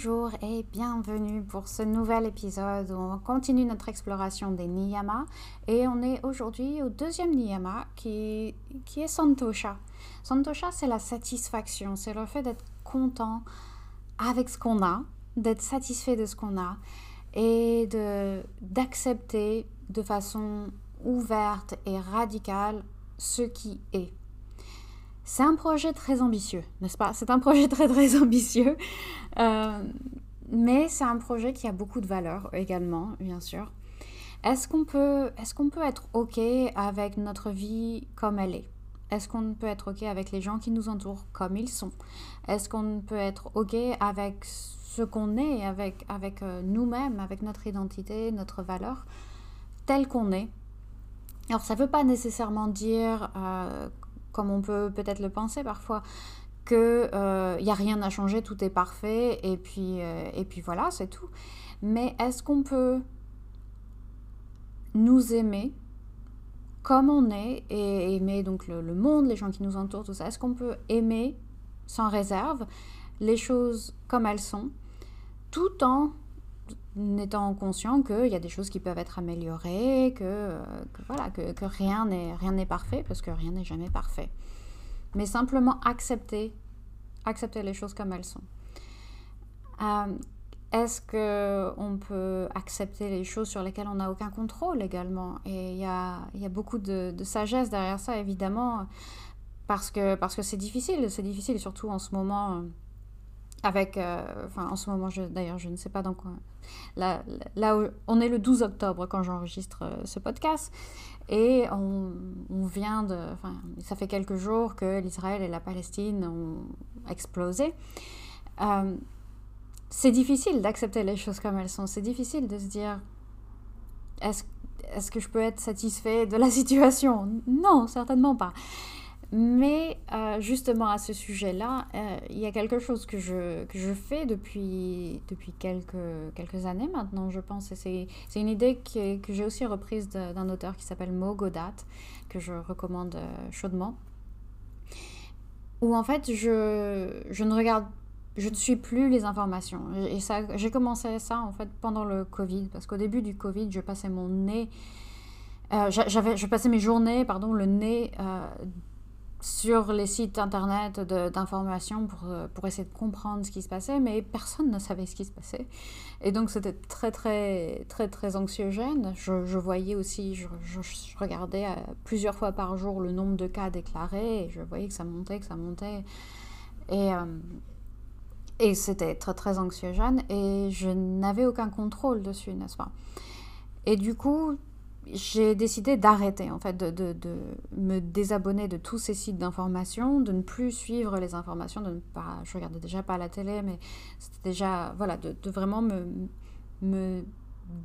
Bonjour et bienvenue pour ce nouvel épisode où on continue notre exploration des niyamas et on est aujourd'hui au deuxième niyama qui, est Santosha. Santosha c'est la satisfaction, c'est le fait d'être content avec ce qu'on a, d'être satisfait de ce qu'on a et de d'accepter de façon ouverte et radicale ce qui est. C'est un projet très ambitieux, n'est-ce pas? C'est un projet très très ambitieux, euh, mais c'est un projet qui a beaucoup de valeur également, bien sûr. Est-ce qu'on peut, est peut être OK avec notre vie comme elle est? Est-ce qu'on peut être OK avec les gens qui nous entourent comme ils sont? Est-ce qu'on peut être OK avec ce qu'on est, avec, avec euh, nous-mêmes, avec notre identité, notre valeur, telle qu'on est? Alors ça ne veut pas nécessairement dire euh, comme on peut peut-être le penser parfois, qu'il n'y euh, a rien à changer, tout est parfait, et puis, euh, et puis voilà, c'est tout. Mais est-ce qu'on peut nous aimer comme on est, et aimer donc le, le monde, les gens qui nous entourent, tout ça? Est-ce qu'on peut aimer sans réserve les choses comme elles sont, tout en étant conscient qu'il y a des choses qui peuvent être améliorées, que, voilà, que, que rien n'est rien n'est parfait, parce que rien n'est jamais parfait. Mais simplement accepter, accepter les choses comme elles sont. Euh, est-ce qu'on peut accepter les choses sur lesquelles on n'a aucun contrôle également? Et il y a, y a, beaucoup de, sagesse derrière ça, évidemment, parce que c'est parce que difficile, c'est difficile, surtout en ce moment avec, euh, en ce moment, d'ailleurs je ne sais pas dans quoi, là, on est le 12 octobre quand j'enregistre euh, ce podcast, et on, vient de, enfin ça fait quelques jours que l'Israël et la Palestine ont explosé. Euh, c'est difficile d'accepter les choses comme elles sont, c'est difficile de se dire, est-ce est que je peux être satisfait de la situation? Non, certainement pas. Mais euh, justement à ce sujet-là, euh, il y a quelque chose que je, que je fais depuis, depuis quelques, quelques années maintenant, je pense. C'est une idée que, que j'ai aussi reprise d'un auteur qui s'appelle Mo Godat, que je recommande euh, chaudement. Où en fait, je, je ne regarde je ne suis plus les informations. Et ça, j'ai commencé ça en fait pendant le Covid, parce qu'au début du Covid, je passais mon nez, je passais mes journées, pardon, le nez sur les sites internet d'information pour, euh, pour essayer de comprendre ce qui se passait, mais personne ne savait ce qui se passait. Et donc c'était très très très très anxiogène. Je, je voyais aussi, je, je, regardais euh, plusieurs fois par jour le nombre de cas déclarés et je voyais que ça montait, que ça montait. Et, euh, et c'était très très anxiogène et je n'avais aucun contrôle dessus, n'est-ce pas? Et du coup, j'ai décidé d'arrêter, en fait, de, de, me désabonner de tous ces sites d'information, de ne plus suivre les informations, de ne pas, je regardais déjà pas la télé, mais c'était déjà, voilà, de, de, vraiment me, me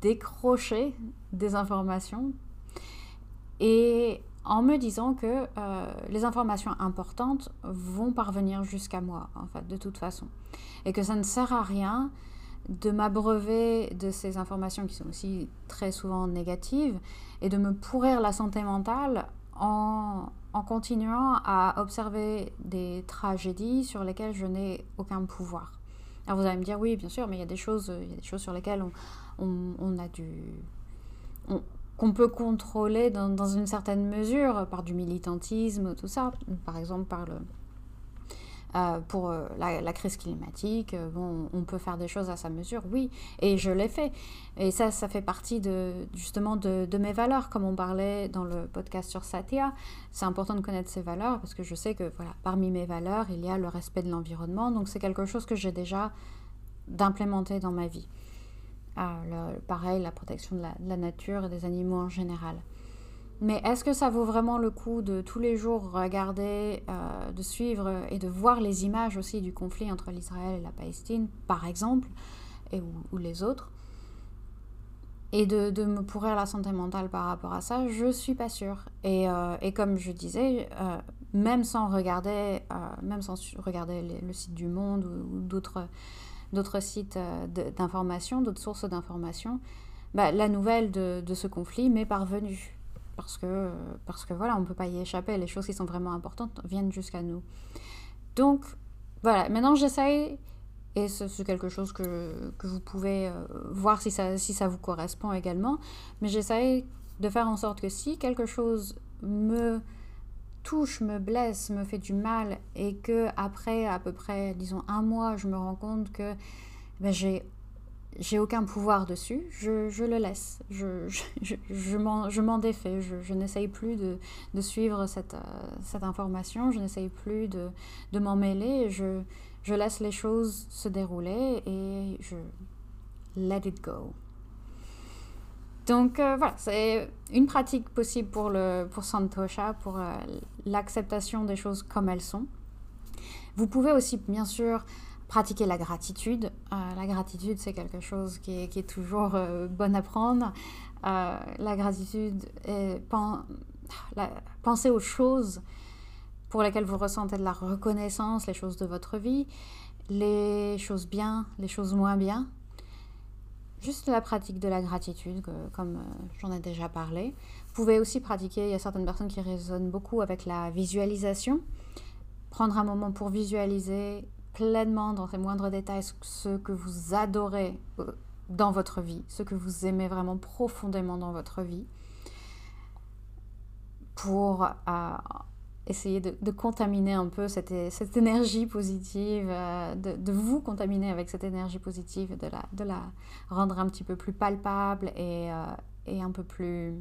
décrocher des informations et en me disant que euh, les informations importantes vont parvenir jusqu'à moi, en fait, de toute façon. Et que ça ne sert à rien de m'abreuver de ces informations qui sont aussi très souvent négatives et de me pourrir la santé mentale en, en continuant à observer des tragédies sur lesquelles je n'ai aucun pouvoir. Alors vous allez me dire oui bien sûr mais il y a des choses, il y a des choses sur lesquelles on, on, on a du... qu'on peut contrôler dans, dans, une certaine mesure par du militantisme, tout ça, par exemple par le, euh, pour euh, la, crise climatique. Euh, bon, on peut faire des choses à sa mesure, oui, et je l'ai fait. Et ça, ça fait partie de, justement de, mes valeurs, comme on parlait dans le podcast sur Satya. C'est important de connaître ses valeurs parce que je sais que voilà, parmi mes valeurs, il y a le respect de l'environnement. Donc c'est quelque chose que j'ai déjà d'implémenter dans ma vie. Pareil, la protection de la nature et des animaux en général. Mais est-ce que ça vaut vraiment le coup de tous les jours regarder, euh, de suivre et de voir les images aussi du conflit entre l'Israël et la Palestine, par exemple, et, ou, les autres, et de, de, me pourrir la santé mentale par rapport à ça Je suis pas sûre. Et, euh, et comme je disais, euh, même sans regarder, même sans regarder le site du Monde ou, d'autres d'autres sites d'information, d'autres sources d'information, bah, la nouvelle de, de ce conflit m'est parvenue parce que, parce que voilà, on ne peut pas y échapper. Les choses qui sont vraiment importantes viennent jusqu'à nous. Donc, voilà, maintenant j'essaye Et c'est quelque chose que, que, vous pouvez euh, voir si ça, si ça vous correspond également. Mais j'essaye de faire en sorte que si quelque chose me touche, me blesse, me fait du mal et que après à peu près, disons, un mois, je me rends compte que ben, j'ai j'ai aucun pouvoir dessus, je, le laisse, je, je, je m'en défais, je, n'essaye plus de, de, suivre cette, euh, cette information, je n'essaye plus de, de m'en mêler, je, je laisse les choses se dérouler et je let it go. Donc euh, voilà, c'est une pratique possible pour, le, pour Santosha, pour euh, l'acceptation des choses comme elles sont. Vous pouvez aussi, bien sûr, pratiquer la gratitude. Euh, la gratitude, c'est quelque chose qui est, toujours bon à prendre. la gratitude est penser aux choses pour lesquelles vous ressentez de la reconnaissance, les choses de votre vie, les choses bien, les choses moins bien. Juste la pratique de la gratitude, comme euh, j'en ai déjà parlé. Vous pouvez aussi pratiquer, il y a certaines personnes qui résonnent beaucoup avec la visualisation. Prendre un moment pour visualiser pleinement dans ses moindres détails ce que vous adorez euh, dans votre vie, ce que vous aimez vraiment profondément dans votre vie, pour euh, essayer de, contaminer un peu cette, énergie positive, euh, de, vous contaminer avec cette énergie positive, de la, rendre un petit peu plus palpable et, un peu plus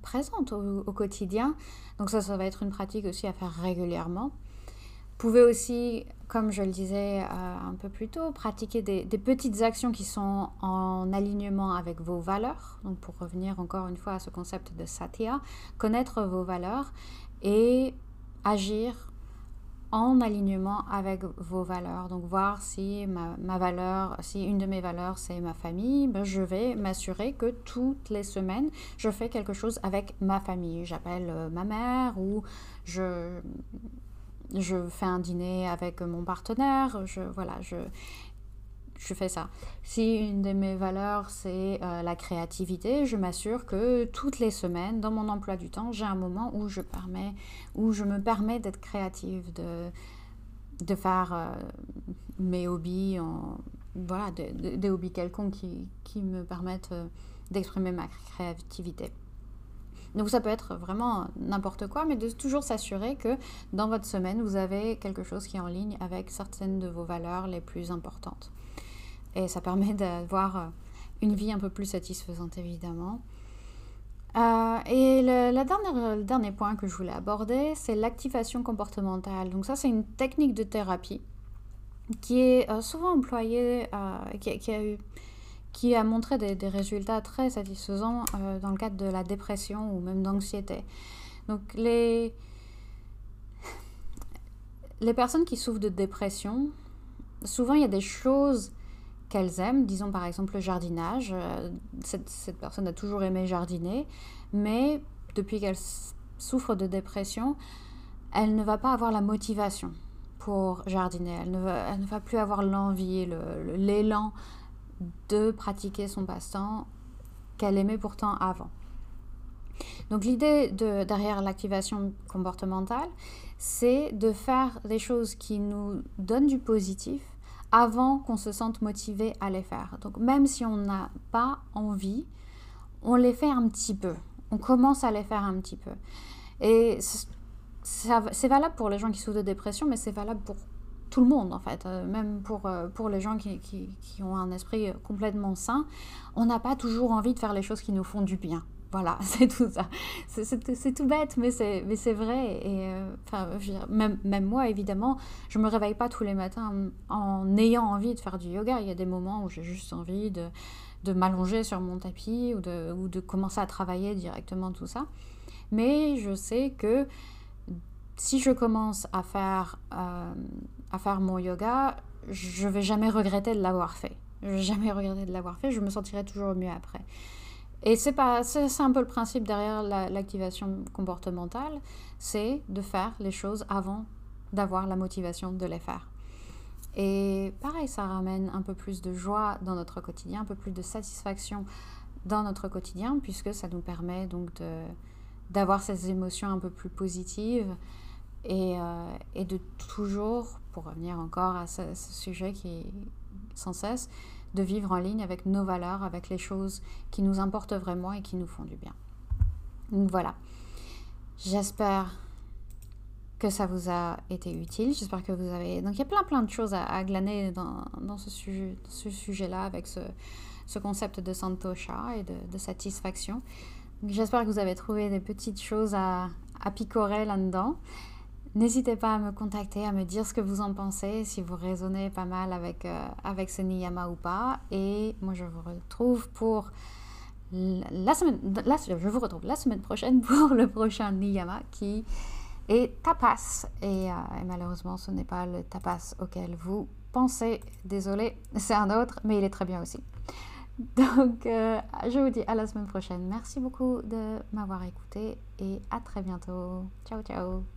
présente au, au, quotidien. Donc ça, ça va être une pratique aussi à faire régulièrement. Pouvez aussi, comme je le disais un peu plus tôt, pratiquer des, petites actions qui sont en alignement avec vos valeurs. Donc pour revenir encore une fois à ce concept de satya, connaître vos valeurs et agir en alignement avec vos valeurs. Donc voir si ma, valeur, si une de mes valeurs c'est ma famille, ben je vais m'assurer que toutes les semaines je fais quelque chose avec ma famille. J'appelle ma mère ou je je fais un dîner avec mon partenaire, je, voilà, je, je fais ça. Si une de mes valeurs, c'est euh, la créativité, je m'assure que toutes les semaines, dans mon emploi du temps, j'ai un moment où je, où je me permets d'être créative, de, de faire euh, mes hobbies, en, voilà, des hobbies quelconques qui, qui me permettent euh, d'exprimer ma créativité. Donc ça peut être vraiment n'importe quoi, mais de toujours s'assurer que dans votre semaine, vous avez quelque chose qui est en ligne avec certaines de vos valeurs les plus importantes. Et ça permet d'avoir euh, une vie un peu plus satisfaisante, évidemment. Euh, et le, la dernier point que je voulais aborder, c'est l'activation comportementale. Donc ça, c'est une technique de thérapie qui est euh, souvent employée, qui, qui, a eu qui a montré des, résultats très satisfaisants euh, dans le cadre de la dépression ou même d'anxiété. Donc les, les personnes qui souffrent de dépression, souvent il y a des choses qu'elles aiment, disons par exemple le jardinage. Euh, cette, cette, personne a toujours aimé jardiner, mais depuis qu'elle souffre de dépression, elle ne va pas avoir la motivation pour jardiner. Elle ne va, elle ne va plus avoir l'envie, l'élan de pratiquer son passe-temps qu'elle aimait pourtant avant. Donc l'idée de, derrière l'activation comportementale, c'est de faire des choses qui nous donnent du positif avant qu'on se sente motivé à les faire. Donc même si on n'a pas envie, on les fait un petit peu. On commence à les faire un petit peu. Et c'est valable pour les gens qui souffrent de dépression, mais c'est valable pour tout le monde en fait, euh, même pour, euh, pour les gens qui, qui, ont un esprit complètement sain, on n'a pas toujours envie de faire les choses qui nous font du bien. Voilà, c'est tout ça. C'est tout bête, mais c'est vrai. Et euh, enfin, même, même moi, évidemment, je me réveille pas tous les matins en, ayant envie de faire du yoga. Il y a des moments où j'ai juste envie de, de m'allonger sur mon tapis ou de, ou de commencer à travailler directement tout ça. Mais je sais que si je commence à faire à faire mon yoga, je vais jamais regretter de l'avoir fait. Je vais jamais regretter de l'avoir fait, je me sentirai toujours mieux après. Et c'est pas un peu le principe derrière l'activation comportementale, c'est de faire les choses avant d'avoir la motivation de les faire. Et pareil, ça ramène un peu plus de joie dans notre quotidien, un peu plus de satisfaction dans notre quotidien, puisque ça nous permet donc d'avoir ces émotions un peu plus positives et, euh, et de toujours pour revenir encore à ce, sujet qui est sans cesse, de vivre en ligne avec nos valeurs, avec les choses qui nous importent vraiment et qui nous font du bien. Donc voilà. J'espère que ça vous a été utile. J'espère que vous avez... Donc il y a plein plein de choses à, glaner dans, ce sujet, ce sujet-là avec ce, ce, concept de santosha et de, satisfaction. J'espère que vous avez trouvé des petites choses à picorer là-dedans. N'hésitez pas à me contacter, à me dire ce que vous en pensez, si vous raisonnez pas mal avec, euh, avec ce niyama ou pas. Et moi, je vous retrouve pour la semaine, je vous retrouve la semaine prochaine pour le prochain niyama qui est tapas. Et, euh, et malheureusement, ce n'est pas le tapas auquel vous pensez. Désolé, c'est un autre, mais il est très bien aussi. Donc, euh, je vous dis à la semaine prochaine. Merci beaucoup de m'avoir écouté et à très bientôt. Ciao, ciao.